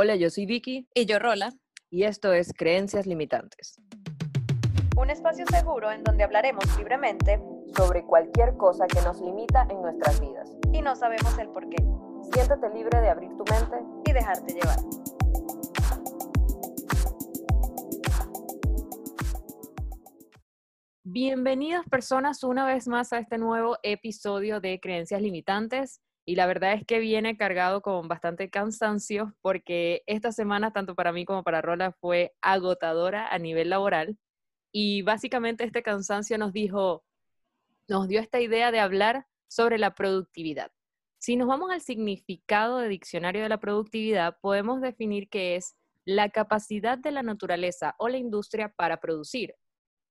Hola, yo soy Vicky Y yo, Rola. y esto es Creencias Limitantes. Un espacio seguro en donde hablaremos libremente Sobre cualquier cosa que nos limita en nuestras vidas. y no sabemos el por qué. Siéntete libre de abrir tu mente. Y dejarte llevar. Bienvenidas personas una vez más a este nuevo episodio de Creencias Limitantes. Y la verdad es que viene cargado con bastante cansancio porque esta semana, tanto para mí como para Rola, fue agotadora a nivel laboral. Y básicamente este cansancio nos dijo, nos dio esta idea de hablar sobre la productividad. Si nos vamos al significado de diccionario de la productividad, podemos definir que es la capacidad de la naturaleza o la industria para producir.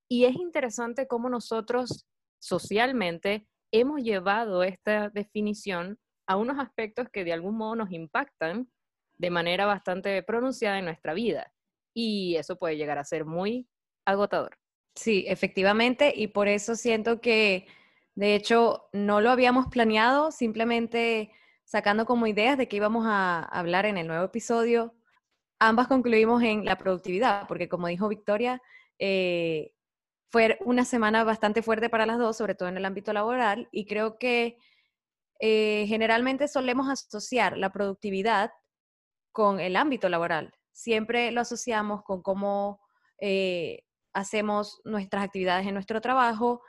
Y es interesante cómo nosotros socialmente hemos llevado esta definición a unos aspectos que de algún modo nos impactan de manera bastante pronunciada en nuestra vida. Y eso puede llegar a ser muy agotador. Sí, efectivamente, y por eso siento que, de hecho, no lo habíamos planeado, simplemente sacando como ideas de que íbamos a hablar en el nuevo episodio, ambas concluimos en la productividad, porque como dijo Victoria, eh, fue una semana bastante fuerte para las dos, sobre todo en el ámbito laboral, y creo que eh, generalmente solemos asociar la productividad con el ámbito laboral. Siempre lo asociamos con cómo eh, hacemos nuestras actividades en nuestro trabajo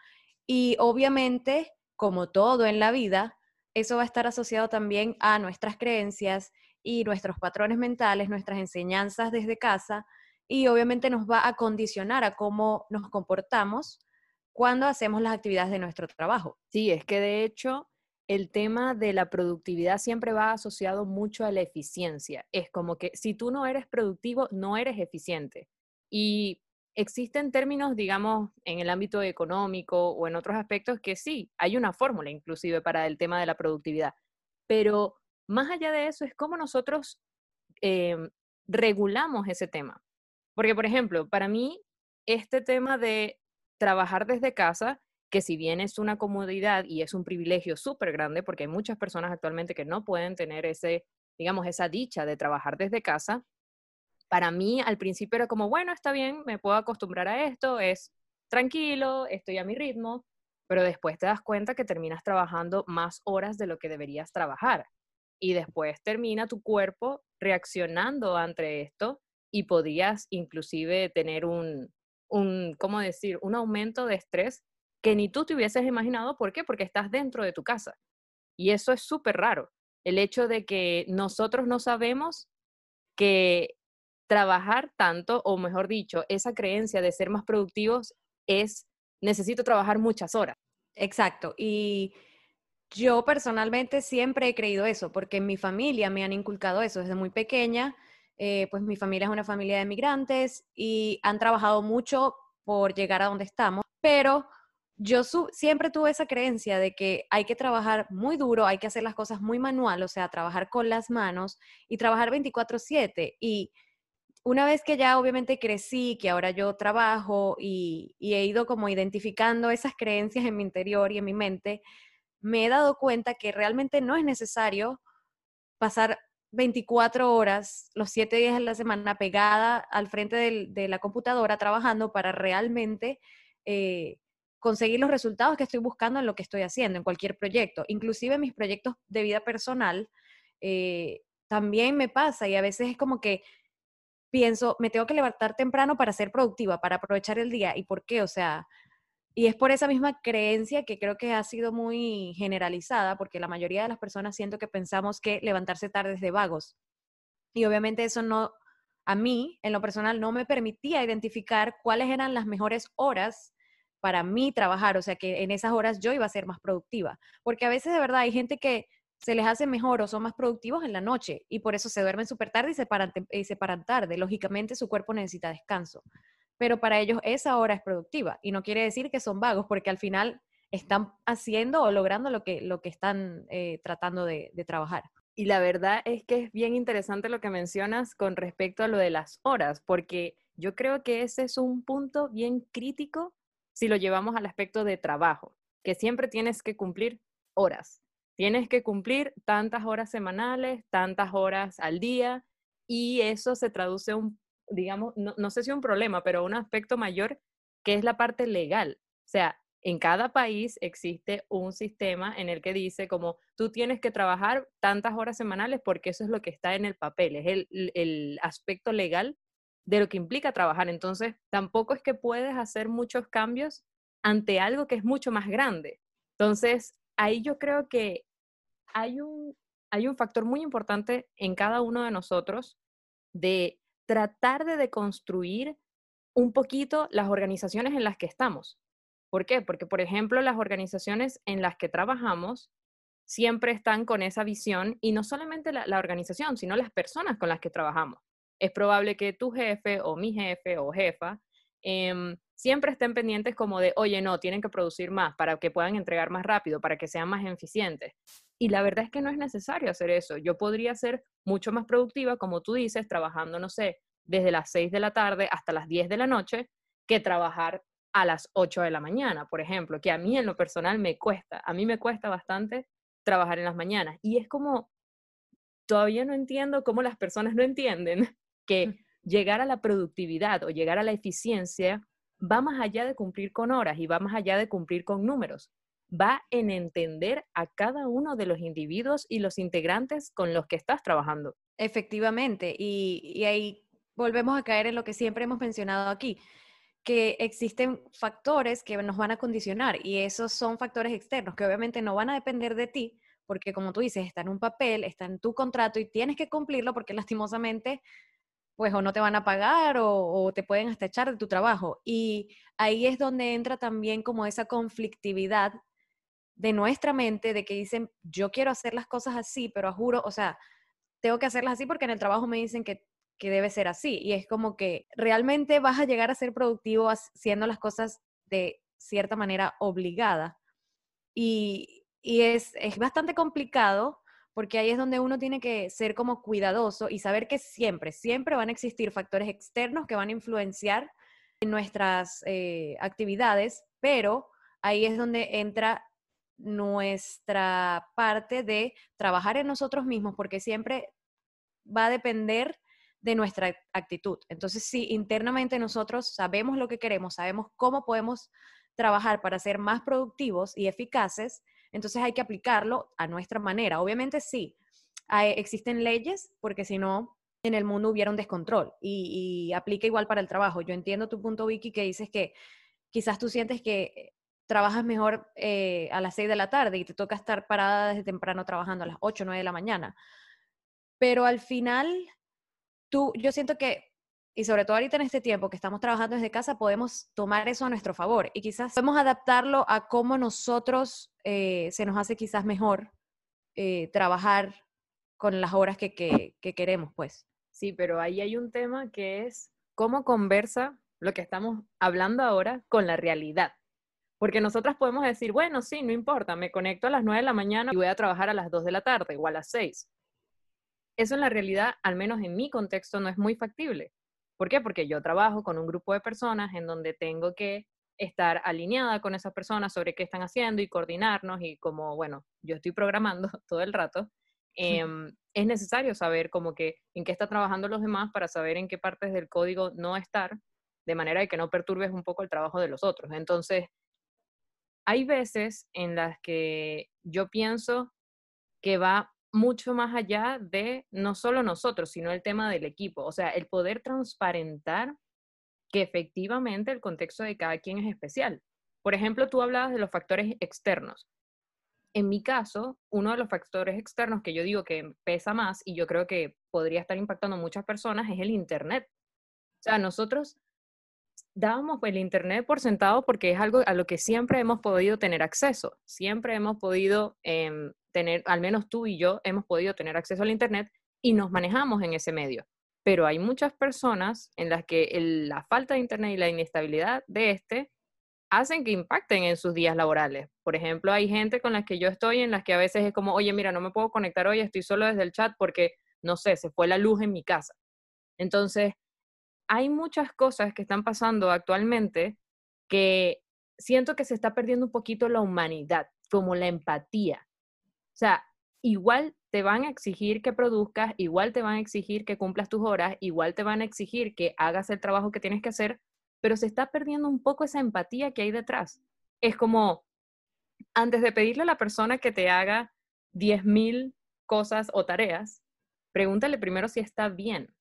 y obviamente, como todo en la vida, eso va a estar asociado también a nuestras creencias y nuestros patrones mentales, nuestras enseñanzas desde casa y obviamente nos va a condicionar a cómo nos comportamos cuando hacemos las actividades de nuestro trabajo. Sí, es que de hecho el tema de la productividad siempre va asociado mucho a la eficiencia. Es como que si tú no eres productivo, no eres eficiente. Y existen términos, digamos, en el ámbito económico o en otros aspectos que sí, hay una fórmula inclusive para el tema de la productividad. Pero más allá de eso es cómo nosotros eh, regulamos ese tema. Porque, por ejemplo, para mí, este tema de trabajar desde casa, que si bien es una comodidad y es un privilegio súper grande, porque hay muchas personas actualmente que no pueden tener ese, digamos, esa dicha de trabajar desde casa, para mí al principio era como, bueno, está bien, me puedo acostumbrar a esto, es tranquilo, estoy a mi ritmo, pero después te das cuenta que terminas trabajando más horas de lo que deberías trabajar. Y después termina tu cuerpo reaccionando ante esto y podrías inclusive tener un, un, ¿cómo decir?, un aumento de estrés que ni tú te hubieses imaginado. ¿Por qué? Porque estás dentro de tu casa. Y eso es súper raro. El hecho de que nosotros no sabemos que trabajar tanto, o mejor dicho, esa creencia de ser más productivos es, necesito trabajar muchas horas. Exacto. Y yo personalmente siempre he creído eso, porque en mi familia me han inculcado eso desde muy pequeña. Eh, pues mi familia es una familia de migrantes y han trabajado mucho por llegar a donde estamos, pero yo siempre tuve esa creencia de que hay que trabajar muy duro, hay que hacer las cosas muy manual, o sea, trabajar con las manos y trabajar 24/7. Y una vez que ya obviamente crecí, que ahora yo trabajo y, he ido como identificando esas creencias en mi interior y en mi mente, me he dado cuenta que realmente no es necesario pasar 24 horas, los 7 días de la semana pegada al frente de la computadora trabajando para realmente eh, conseguir los resultados que estoy buscando en lo que estoy haciendo, en cualquier proyecto. Inclusive mis proyectos de vida personal eh, también me pasa y a veces es como que pienso, me tengo que levantar temprano para ser productiva, para aprovechar el día. ¿Y por qué? O sea, y es por esa misma creencia que creo que ha sido muy generalizada, porque la mayoría de las personas siento que pensamos que levantarse tarde es de vagos. Y obviamente eso no, a mí, en lo personal, no me permitía identificar cuáles eran las mejores horas para mí trabajar, o sea que en esas horas yo iba a ser más productiva, porque a veces de verdad hay gente que se les hace mejor o son más productivos en la noche y por eso se duermen súper tarde y se paran, tarde. Lógicamente su cuerpo necesita descanso, pero para ellos esa hora es productiva y no quiere decir que son vagos porque al final están haciendo o logrando lo que, lo que están eh, tratando de trabajar. Y la verdad es que es bien interesante lo que mencionas con respecto a lo de las horas, porque yo creo que ese es un punto bien crítico si lo llevamos al aspecto de trabajo, que siempre tienes que cumplir horas. Tienes que cumplir tantas horas semanales, tantas horas al día, y eso se traduce un, digamos, no, no sé si un problema, pero un aspecto mayor que es la parte legal. O sea, en cada país existe un sistema en el que dice como tú tienes que trabajar tantas horas semanales porque eso es lo que está en el papel, es el, el aspecto legal de lo que implica trabajar. Entonces, tampoco es que puedes hacer muchos cambios ante algo que es mucho más grande. Entonces, ahí yo creo que hay un, hay un factor muy importante en cada uno de nosotros de tratar de deconstruir un poquito las organizaciones en las que estamos. ¿Por qué? Porque, por ejemplo, las organizaciones en las que trabajamos siempre están con esa visión y no solamente la, organización, sino las personas con las que trabajamos. Es probable que tu jefe o mi jefe o jefa em, siempre estén pendientes como de, oye, no, tienen que producir más para que puedan entregar más rápido, para que sean más eficientes. Y la verdad es que no es necesario hacer eso. Yo podría ser mucho más productiva, como tú dices, trabajando, no sé, desde las 6 de la tarde hasta las 10 de la noche, que trabajar a las 8 de la mañana, por ejemplo, que a mí en lo personal me cuesta, a mí me cuesta bastante trabajar en las mañanas. Y es como, todavía no entiendo cómo las personas no entienden que llegar a la productividad o llegar a la eficiencia va más allá de cumplir con horas y va más allá de cumplir con números. Va en entender a cada uno de los individuos y los integrantes con los que estás trabajando. Efectivamente, y, y ahí volvemos a caer en lo que siempre hemos mencionado aquí que existen factores que nos van a condicionar y esos son factores externos que obviamente no van a depender de ti, porque como tú dices, está en un papel, está en tu contrato y tienes que cumplirlo porque lastimosamente, pues o no te van a pagar o, te pueden hasta echar de tu trabajo. Y ahí es donde entra también como esa conflictividad de nuestra mente de que dicen, yo quiero hacer las cosas así, pero juro, o sea, tengo que hacerlas así porque en el trabajo me dicen que que debe ser así. Y es como que realmente vas a llegar a ser productivo haciendo las cosas de cierta manera obligada. Y, es, es bastante complicado porque ahí es donde uno tiene que ser como cuidadoso y saber que siempre, siempre van a existir factores externos que van a influenciar en nuestras eh, actividades, pero ahí es donde entra nuestra parte de trabajar en nosotros mismos, porque siempre va a depender de nuestra actitud. Entonces, si internamente nosotros sabemos lo que queremos, sabemos cómo podemos trabajar para ser más productivos y eficaces, entonces hay que aplicarlo a nuestra manera. Obviamente sí, existen leyes porque si no, en el mundo hubiera un descontrol y, aplica igual para el trabajo. Yo entiendo tu punto, Vicky, que dices que quizás tú sientes que trabajas mejor eh, a las 6 de la tarde y te toca estar parada desde temprano trabajando a las 8 o 9 de la mañana. Pero al final tú, yo siento que, y sobre todo ahorita en este tiempo que estamos trabajando desde casa, podemos tomar eso a nuestro favor y quizás podemos adaptarlo a cómo nosotros eh, se nos hace quizás mejor eh, trabajar con las horas que, que queremos, pues. Sí, pero ahí hay un tema que es cómo conversa lo que estamos hablando ahora con la realidad. Porque nosotras podemos decir, bueno, sí, no importa, me conecto a las 9 de la mañana y voy a trabajar a las 2 de la tarde o a las 6 eso en la realidad, al menos en mi contexto, no es muy factible. ¿Por qué? Porque yo trabajo con un grupo de personas en donde tengo que estar alineada con esas personas sobre qué están haciendo y coordinarnos y como, bueno, yo estoy programando todo el rato, em, es necesario saber como que en qué están trabajando los demás para saber en qué partes del código no estar, de manera de que no perturbes un poco el trabajo de los otros. Entonces, hay veces en las que yo pienso que va mucho más allá de no solo nosotros, sino el tema del equipo. O sea, el poder transparentar que efectivamente el contexto de cada quien es especial. Por ejemplo, tú hablabas de los factores externos. En mi caso, uno de los factores externos que yo digo que pesa más y yo creo que podría estar impactando a muchas personas es el Internet. O sea, nosotros dábamos el Internet por sentado porque es algo a lo que siempre hemos podido tener acceso. Siempre hemos podido em, tener, al menos tú y yo, hemos podido tener acceso al Internet y nos manejamos en ese medio. Pero hay muchas personas en las que la falta de Internet y la inestabilidad de este hacen que impacten en sus días laborales. Por ejemplo, hay gente con la que yo estoy en las que a veces es como, oye, mira, no me puedo conectar hoy, estoy solo desde el chat porque, no sé, se fue la luz en mi casa. Entonces, hay muchas cosas que están pasando actualmente que siento que se está perdiendo un poquito la humanidad, como la empatía. O sea, igual te van a exigir que produzcas, igual te van a exigir que cumplas tus horas, igual te van a exigir que hagas el trabajo que tienes que hacer, pero se está perdiendo un poco esa empatía que hay detrás. Es como, antes de pedirle a la persona que te haga 10.000 cosas o tareas, pregúntale primero si está bien.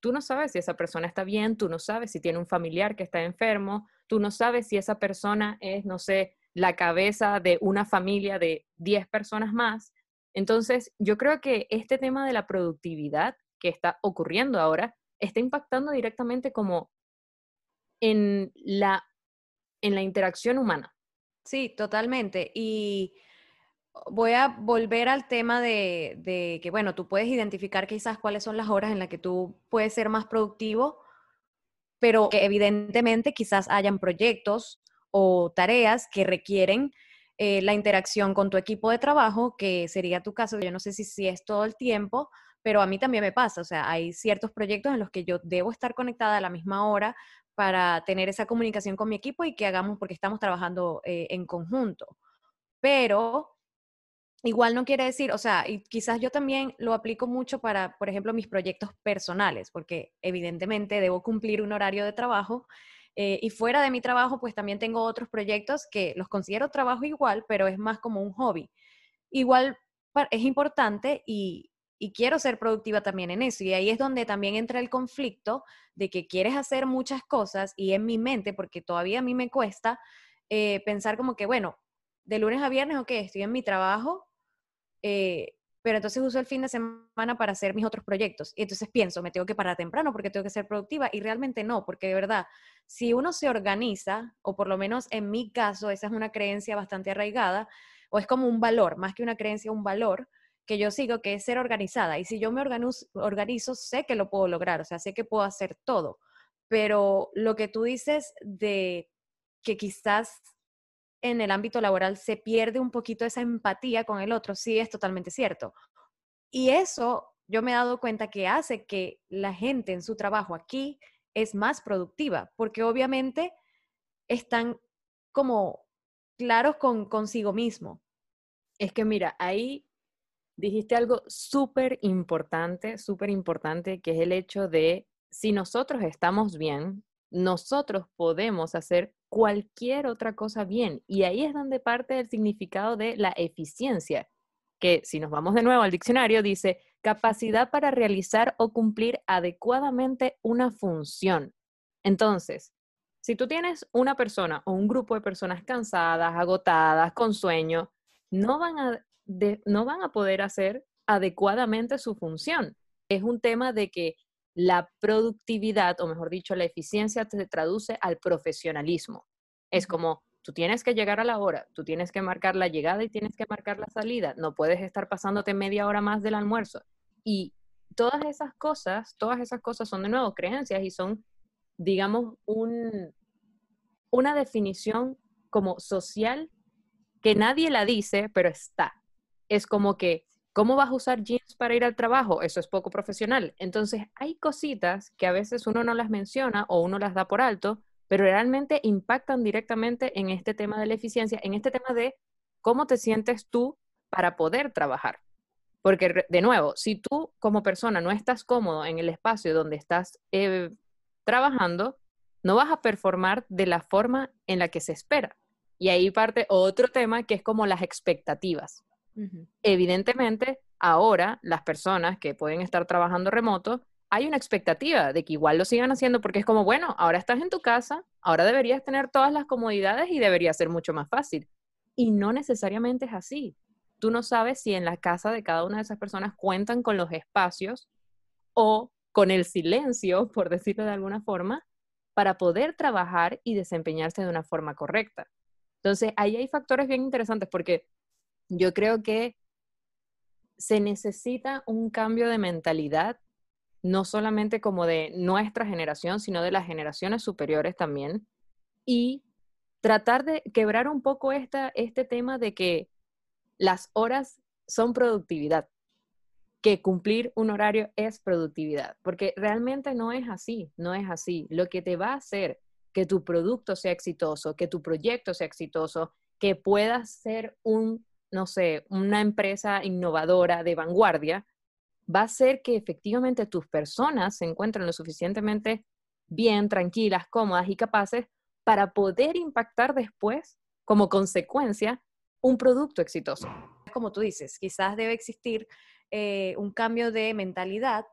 Tú no sabes si esa persona está bien, tú no sabes si tiene un familiar que está enfermo, tú no sabes si esa persona es, no sé, la cabeza de una familia de 10 personas más. Entonces, yo creo que este tema de la productividad que está ocurriendo ahora está impactando directamente como en la, en la interacción humana. Sí, totalmente. Y voy a volver al tema de, que, bueno, tú puedes identificar quizás cuáles son las horas en las que tú puedes ser más productivo, pero que evidentemente quizás hayan proyectos o tareas que requieren eh, la interacción con tu equipo de trabajo, que sería tu caso. Yo no sé si, si es todo el tiempo, pero a mí también me pasa. O sea, hay ciertos proyectos en los que yo debo estar conectada a la misma hora para tener esa comunicación con mi equipo y que hagamos porque estamos trabajando eh, en conjunto. Pero igual no quiere decir, o sea, y quizás yo también lo aplico mucho para, por ejemplo, mis proyectos personales, porque evidentemente debo cumplir un horario de trabajo eh, y fuera de mi trabajo, pues también tengo otros proyectos que los considero trabajo igual, pero es más como un hobby. Igual es importante y, y quiero ser productiva también en eso. Y ahí es donde también entra el conflicto de que quieres hacer muchas cosas y en mi mente, porque todavía a mí me cuesta eh, pensar como que, bueno, de lunes a viernes, ok, estoy en mi trabajo, eh, pero entonces uso el fin de semana para hacer mis otros proyectos. Y entonces pienso, me tengo que parar temprano porque tengo que ser productiva y realmente no, porque de verdad, si uno se organiza, o por lo menos en mi caso, esa es una creencia bastante arraigada, o es como un valor, más que una creencia, un valor, que yo sigo, que es ser organizada. Y si yo me organizo, sé que lo puedo lograr, o sea, sé que puedo hacer todo. Pero lo que tú dices de que quizás en el ámbito laboral se pierde un poquito esa empatía con el otro, sí es totalmente cierto. Y eso yo me he dado cuenta que hace que la gente en su trabajo aquí es más productiva, porque obviamente están como claros con consigo mismo. Es que mira, ahí dijiste algo súper importante, súper importante, que es el hecho de si nosotros estamos bien, nosotros podemos hacer cualquier otra cosa bien. Y ahí es donde parte el significado de la eficiencia, que si nos vamos de nuevo al diccionario, dice capacidad para realizar o cumplir adecuadamente una función. Entonces, si tú tienes una persona o un grupo de personas cansadas, agotadas, con sueño, no van a no van a poder hacer adecuadamente su función. Es un tema de que la productividad, o mejor dicho, la eficiencia se traduce al profesionalismo. Es como, tú tienes que llegar a la hora, tú tienes que marcar la llegada y tienes que marcar la salida, no puedes estar pasándote media hora más del almuerzo. Y todas esas cosas, todas esas cosas son de nuevo creencias y son, digamos, un, una definición como social que nadie la dice, pero está es como que, ¿cómo vas a usar jeans para ir al trabajo? Eso es poco profesional. Entonces, hay cositas que a veces uno no las menciona o uno las da por alto, pero realmente impactan directamente en este tema de la eficiencia, en este tema de cómo te sientes tú para poder trabajar. Porque, de nuevo, si tú como persona no estás cómodo en el espacio donde estás eh, trabajando, no vas a performar de la forma en la que se espera. Y ahí parte otro tema que es como las expectativas. Evidentemente, ahora las personas que pueden estar trabajando remoto, hay una expectativa de que igual lo sigan haciendo porque es como, bueno, ahora estás en tu casa, ahora deberías tener todas las comodidades y debería ser mucho más fácil. Y no necesariamente es así. Tú no sabes si en la casa de cada una de esas personas cuentan con los espacios o con el silencio, por decirlo de alguna forma, para poder trabajar y desempeñarse de una forma correcta. Entonces, ahí hay factores bien interesantes porque yo creo que se necesita un cambio de mentalidad, no solamente como de nuestra generación, sino de las generaciones superiores también, y tratar de quebrar un poco esta, este tema de que las horas son productividad, que cumplir un horario es productividad, porque realmente no es así, no es así. Lo que te va a hacer que tu producto sea exitoso, que tu proyecto sea exitoso, que puedas ser un no sé, una empresa innovadora de vanguardia, va a hacer que efectivamente tus personas se encuentren lo suficientemente bien, tranquilas, cómodas y capaces para poder impactar después, como consecuencia, un producto exitoso. Como tú dices, quizás debe existir eh, un cambio de mentalidad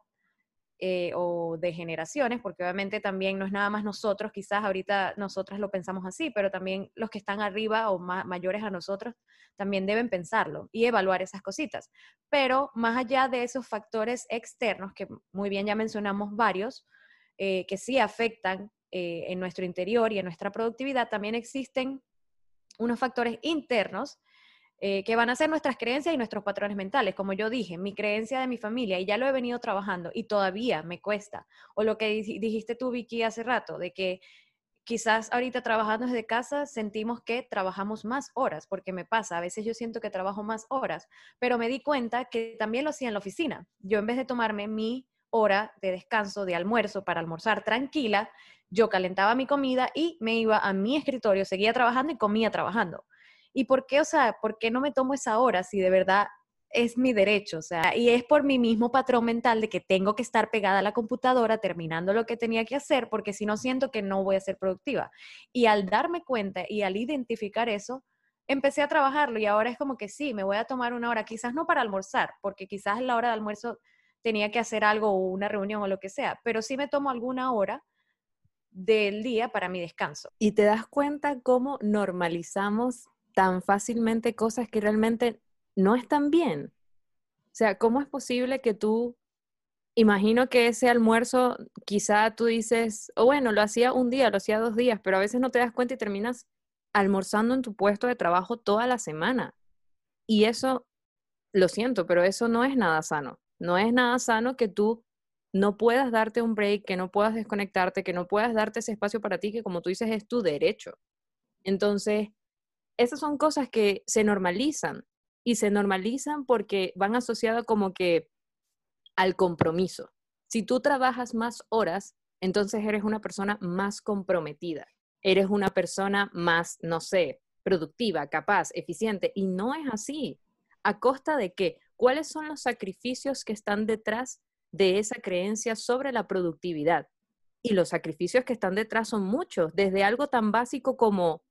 eh, o de generaciones, porque obviamente también no es nada más nosotros, quizás ahorita nosotras lo pensamos así, pero también los que están arriba o mayores a nosotros también deben pensarlo y evaluar esas cositas. Pero más allá de esos factores externos, que muy bien ya mencionamos varios, eh, que sí afectan eh, en nuestro interior y en nuestra productividad, también existen unos factores internos eh, que van a ser nuestras creencias y nuestros patrones mentales. Como yo dije, mi creencia de mi familia, y ya lo he venido trabajando y todavía me cuesta. O lo que dijiste tú, Vicky, hace rato, de que quizás ahorita trabajando desde casa sentimos que trabajamos más horas, porque me pasa, a veces yo siento que trabajo más horas, pero me di cuenta que también lo hacía en la oficina. Yo en vez de tomarme mi hora de descanso, de almuerzo, para almorzar tranquila, yo calentaba mi comida y me iba a mi escritorio, seguía trabajando y comía trabajando. ¿Y por qué, o sea, por qué no me tomo esa hora si de verdad es mi derecho? O sea, y es por mi mismo patrón mental de que tengo que estar pegada a la computadora terminando lo que tenía que hacer, porque si no siento que no voy a ser productiva. Y al darme cuenta y al identificar eso, empecé a trabajarlo y ahora es como que sí, me voy a tomar una hora, quizás no para almorzar, porque quizás la hora de almuerzo tenía que hacer algo o una reunión o lo que sea, pero sí me tomo alguna hora del día para mi descanso. Y te das cuenta cómo normalizamos tan fácilmente cosas que realmente no están bien. O sea, ¿cómo es posible que tú, imagino que ese almuerzo, quizá tú dices, o bueno, lo hacía un día, lo hacía dos días, pero a veces no te das cuenta y terminas almorzando en tu puesto de trabajo toda la semana. Y eso, lo siento, pero eso no es nada sano. No es nada sano que tú no puedas darte un break, que no puedas desconectarte, que no puedas darte ese espacio para ti, que como tú dices es tu derecho. Entonces, esas son cosas que se normalizan y se normalizan porque van asociadas como que al compromiso. Si tú trabajas más horas, entonces eres una persona más comprometida, eres una persona más, no sé, productiva, capaz, eficiente, y no es así. ¿A costa de qué? ¿Cuáles son los sacrificios que están detrás de esa creencia sobre la productividad? Y los sacrificios que están detrás son muchos, desde algo tan básico como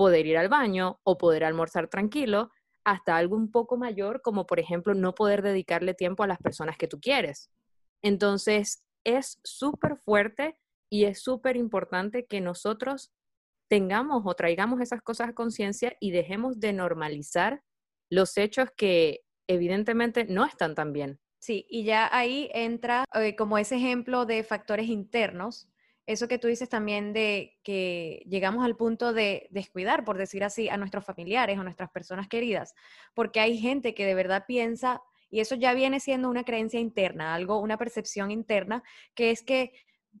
poder ir al baño o poder almorzar tranquilo, hasta algo un poco mayor, como por ejemplo no poder dedicarle tiempo a las personas que tú quieres. Entonces, es súper fuerte y es súper importante que nosotros tengamos o traigamos esas cosas a conciencia y dejemos de normalizar los hechos que evidentemente no están tan bien. Sí, y ya ahí entra eh, como ese ejemplo de factores internos eso que tú dices también de que llegamos al punto de descuidar, por decir así, a nuestros familiares o nuestras personas queridas, porque hay gente que de verdad piensa, y eso ya viene siendo una creencia interna, algo, una percepción interna, que es que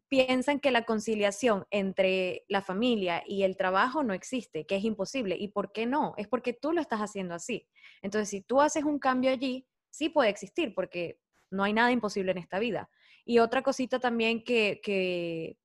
piensan que la conciliación entre la familia y el trabajo no existe, que es imposible. ¿Y por qué no? Es porque tú lo estás haciendo así. Entonces, si tú haces un cambio allí, sí puede existir, porque no hay nada imposible en esta vida. Y otra cosita también que, que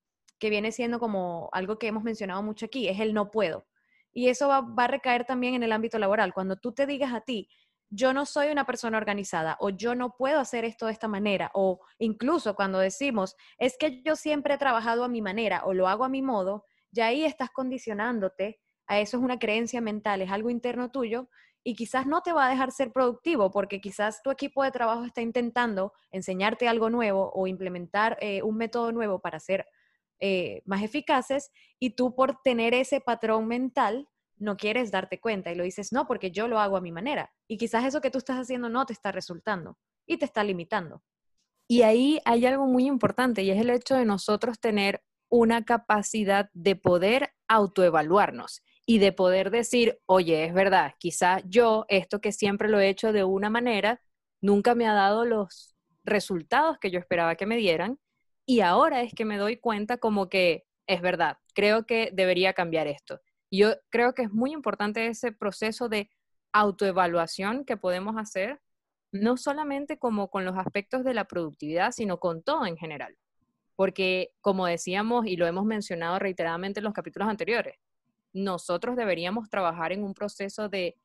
que viene siendo como algo que hemos mencionado mucho aquí, es el no puedo. Y eso va, a recaer también en el ámbito laboral. Cuando tú te digas a ti, yo no soy una persona organizada o yo no puedo hacer esto de esta manera o incluso cuando decimos, es que yo siempre he trabajado a mi manera o lo hago a mi modo, ya ahí estás condicionándote a eso es una creencia mental, es algo interno tuyo y quizás no te va a dejar ser productivo porque quizás tu equipo de trabajo está intentando enseñarte algo nuevo o implementar eh, un método nuevo para hacer eh, más eficaces y tú por tener ese patrón mental no quieres darte cuenta y lo dices, no, porque yo lo hago a mi manera. Y quizás eso que tú estás haciendo no te está resultando y te está limitando. Y ahí hay algo muy importante y es el hecho de nosotros tener una capacidad de poder autoevaluarnos y de poder decir, oye, es verdad, quizás yo esto que siempre lo he hecho de una manera, nunca me ha dado los resultados que yo esperaba que me dieran y ahora es que me doy cuenta como que es verdad, creo que debería cambiar esto. Yo creo que es muy importante ese proceso de autoevaluación que podemos hacer, no solamente como con los aspectos de la productividad, sino con todo en general. Porque, como decíamos y lo hemos mencionado reiteradamente en los capítulos anteriores, nosotros deberíamos trabajar en un proceso de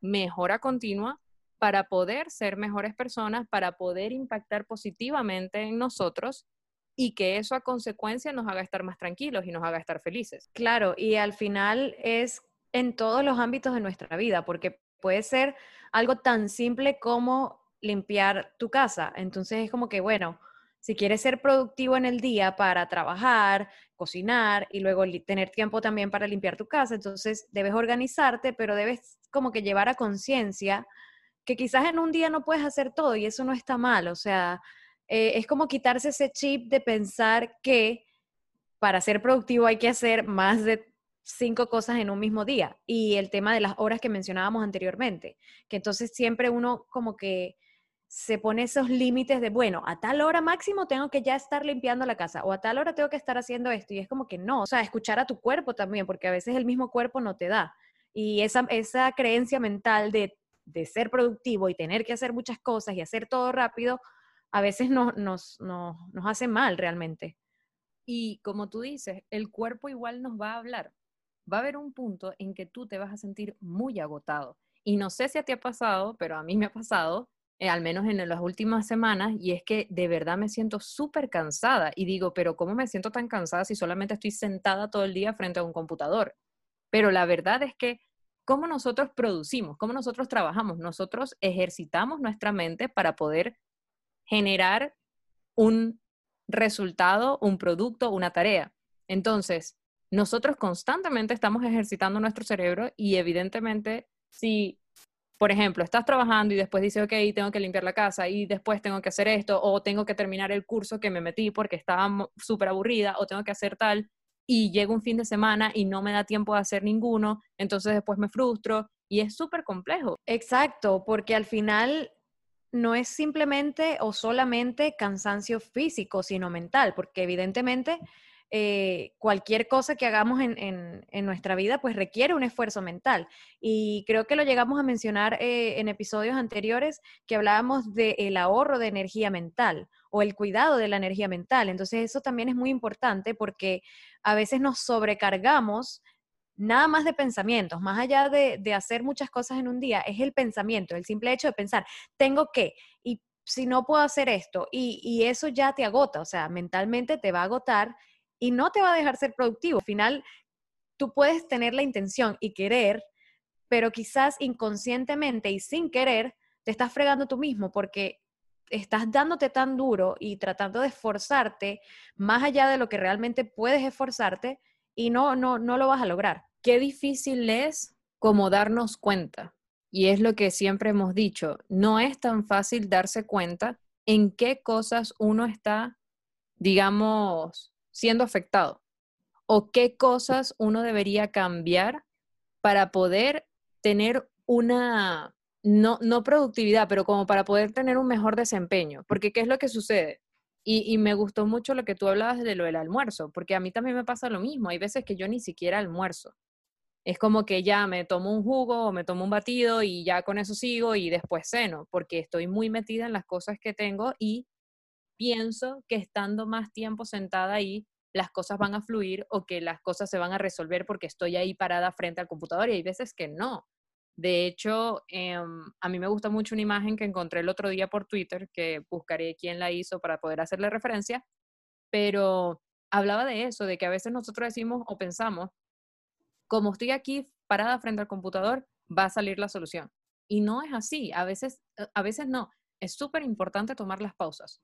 mejora continua para poder ser mejores personas, para poder impactar positivamente en nosotros y que eso a consecuencia nos haga estar más tranquilos y nos haga estar felices. Claro, y al final es en todos los ámbitos de nuestra vida, porque puede ser algo tan simple como limpiar tu casa. Entonces es como que, bueno, si quieres ser productivo en el día para trabajar, cocinar y luego tener tiempo también para limpiar tu casa, entonces debes organizarte, pero debes como que llevar a conciencia que quizás en un día no puedes hacer todo y eso no está mal. O sea, eh, es como quitarse ese chip de pensar que para ser productivo hay que hacer más de cinco cosas en un mismo día. Y el tema de las horas que mencionábamos anteriormente, que entonces siempre uno como que se pone esos límites de, bueno, a tal hora máximo tengo que ya estar limpiando la casa o a tal hora tengo que estar haciendo esto. Y es como que no, o sea, escuchar a tu cuerpo también, porque a veces el mismo cuerpo no te da. Y esa, esa creencia mental de, de ser productivo y tener que hacer muchas cosas y hacer todo rápido, a veces nos, hace mal realmente. Y como tú dices, el cuerpo igual nos va a hablar. Va a haber un punto en que tú te vas a sentir muy agotado. Y no sé si a ti ha pasado, pero a mí me ha pasado, eh, al menos en las últimas semanas, y es que de verdad me siento súper cansada. Y digo, pero ¿cómo me siento tan cansada si solamente estoy sentada todo el día frente a un computador? Pero la verdad es que, ¿cómo nosotros producimos? ¿Cómo nosotros trabajamos? Nosotros ejercitamos nuestra mente para poder generar un resultado, un producto, una tarea. Entonces, nosotros constantemente estamos ejercitando nuestro cerebro y evidentemente si, por ejemplo, estás trabajando y después dices, ok, tengo que limpiar la casa y después tengo que hacer esto o tengo que terminar el curso que me metí porque estaba súper aburrida o tengo que hacer tal y llega un fin de semana y no me da tiempo de hacer ninguno, entonces después me frustro y es súper complejo. Exacto, porque al final no es simplemente o solamente cansancio físico, sino mental, porque evidentemente eh, cualquier cosa que hagamos en, nuestra vida pues requiere un esfuerzo mental. Y creo que lo llegamos a mencionar eh, en episodios anteriores que hablábamos del ahorro de energía mental o el cuidado de la energía mental. Entonces eso también es muy importante porque a veces nos sobrecargamos nada más de pensamientos, más allá de, hacer muchas cosas en un día, es el pensamiento, el simple hecho de pensar, tengo que, y si no puedo hacer esto, y, y, eso ya te agota, o sea, mentalmente te va a agotar y no te va a dejar ser productivo. Al final, tú puedes tener la intención y querer, pero quizás inconscientemente y sin querer, te estás fregando tú mismo porque estás dándote tan duro y tratando de esforzarte más allá de lo que realmente puedes esforzarte y no, no, no lo vas a lograr. Qué difícil es como darnos cuenta. Y es lo que siempre hemos dicho, no es tan fácil darse cuenta en qué cosas uno está, digamos, siendo afectado o qué cosas uno debería cambiar para poder tener una, no, no productividad, pero como para poder tener un mejor desempeño. Porque ¿qué es lo que sucede? Y, me gustó mucho lo que tú hablabas de lo del almuerzo, porque a mí también me pasa lo mismo. Hay veces que yo ni siquiera almuerzo. Es como que ya me tomo un jugo o me tomo un batido y ya con eso sigo y después ceno, porque estoy muy metida en las cosas que tengo y pienso que estando más tiempo sentada ahí, las cosas van a fluir o que las cosas se van a resolver porque estoy ahí parada frente al computador y hay veces que no. De hecho, em, a mí me gusta mucho una imagen que encontré el otro día por Twitter, que buscaré quién la hizo para poder hacerle referencia, pero hablaba de eso, de que a veces nosotros decimos o pensamos, como estoy aquí parada frente al computador, va a salir la solución. Y no es así, a veces, a veces no. Es súper importante tomar las pausas.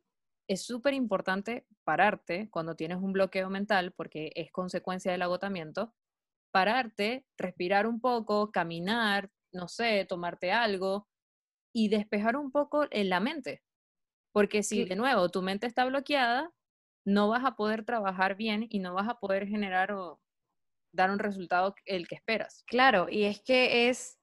Es súper importante pararte cuando tienes un bloqueo mental, porque es consecuencia del agotamiento, pararte, respirar un poco, caminar, no sé, tomarte algo y despejar un poco en la mente. Porque si de nuevo tu mente está bloqueada, no vas a poder trabajar bien y no vas a poder generar o dar un resultado el que esperas. Claro, y es que es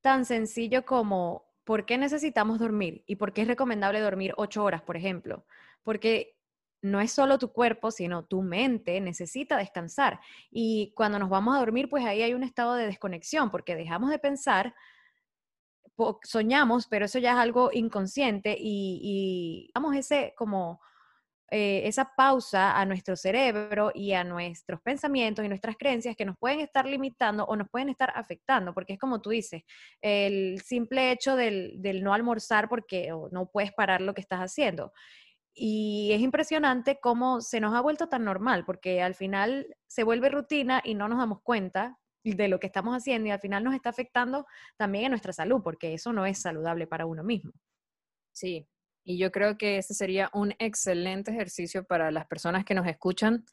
tan sencillo como ¿por qué necesitamos dormir? ¿Y por qué es recomendable dormir ocho horas, por ejemplo? Porque no es solo tu cuerpo, sino tu mente necesita descansar. Y cuando nos vamos a dormir, pues ahí hay un estado de desconexión, porque dejamos de pensar, soñamos, pero eso ya es algo inconsciente y, y ese como eh, esa pausa a nuestro cerebro y a nuestros pensamientos y nuestras creencias que nos pueden estar limitando o nos pueden estar afectando, porque es como tú dices, el simple hecho del, no almorzar porque no puedes parar lo que estás haciendo. Y es impresionante cómo se nos ha vuelto tan normal, porque al final se vuelve rutina y no nos damos cuenta de lo que estamos haciendo y al final nos está afectando también en nuestra salud, porque eso no es saludable para uno mismo. Sí, y yo creo que ese sería un excelente ejercicio para las personas que nos escuchan,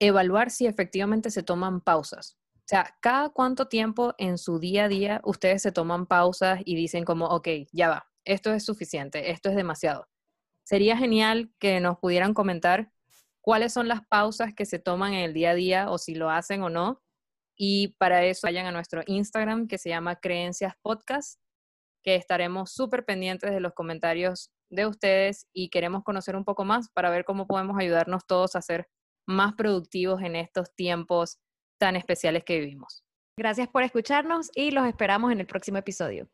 evaluar si efectivamente se toman pausas. O sea, cada cuánto tiempo en su día a día ustedes se toman pausas y dicen como, ok, ya va, esto es suficiente, esto es demasiado. Sería genial que nos pudieran comentar cuáles son las pausas que se toman en el día a día o si lo hacen o no. Y para eso vayan a nuestro Instagram que se llama Creencias Podcast, que estaremos súper pendientes de los comentarios de ustedes y queremos conocer un poco más para ver cómo podemos ayudarnos todos a ser más productivos en estos tiempos tan especiales que vivimos. Gracias por escucharnos y los esperamos en el próximo episodio.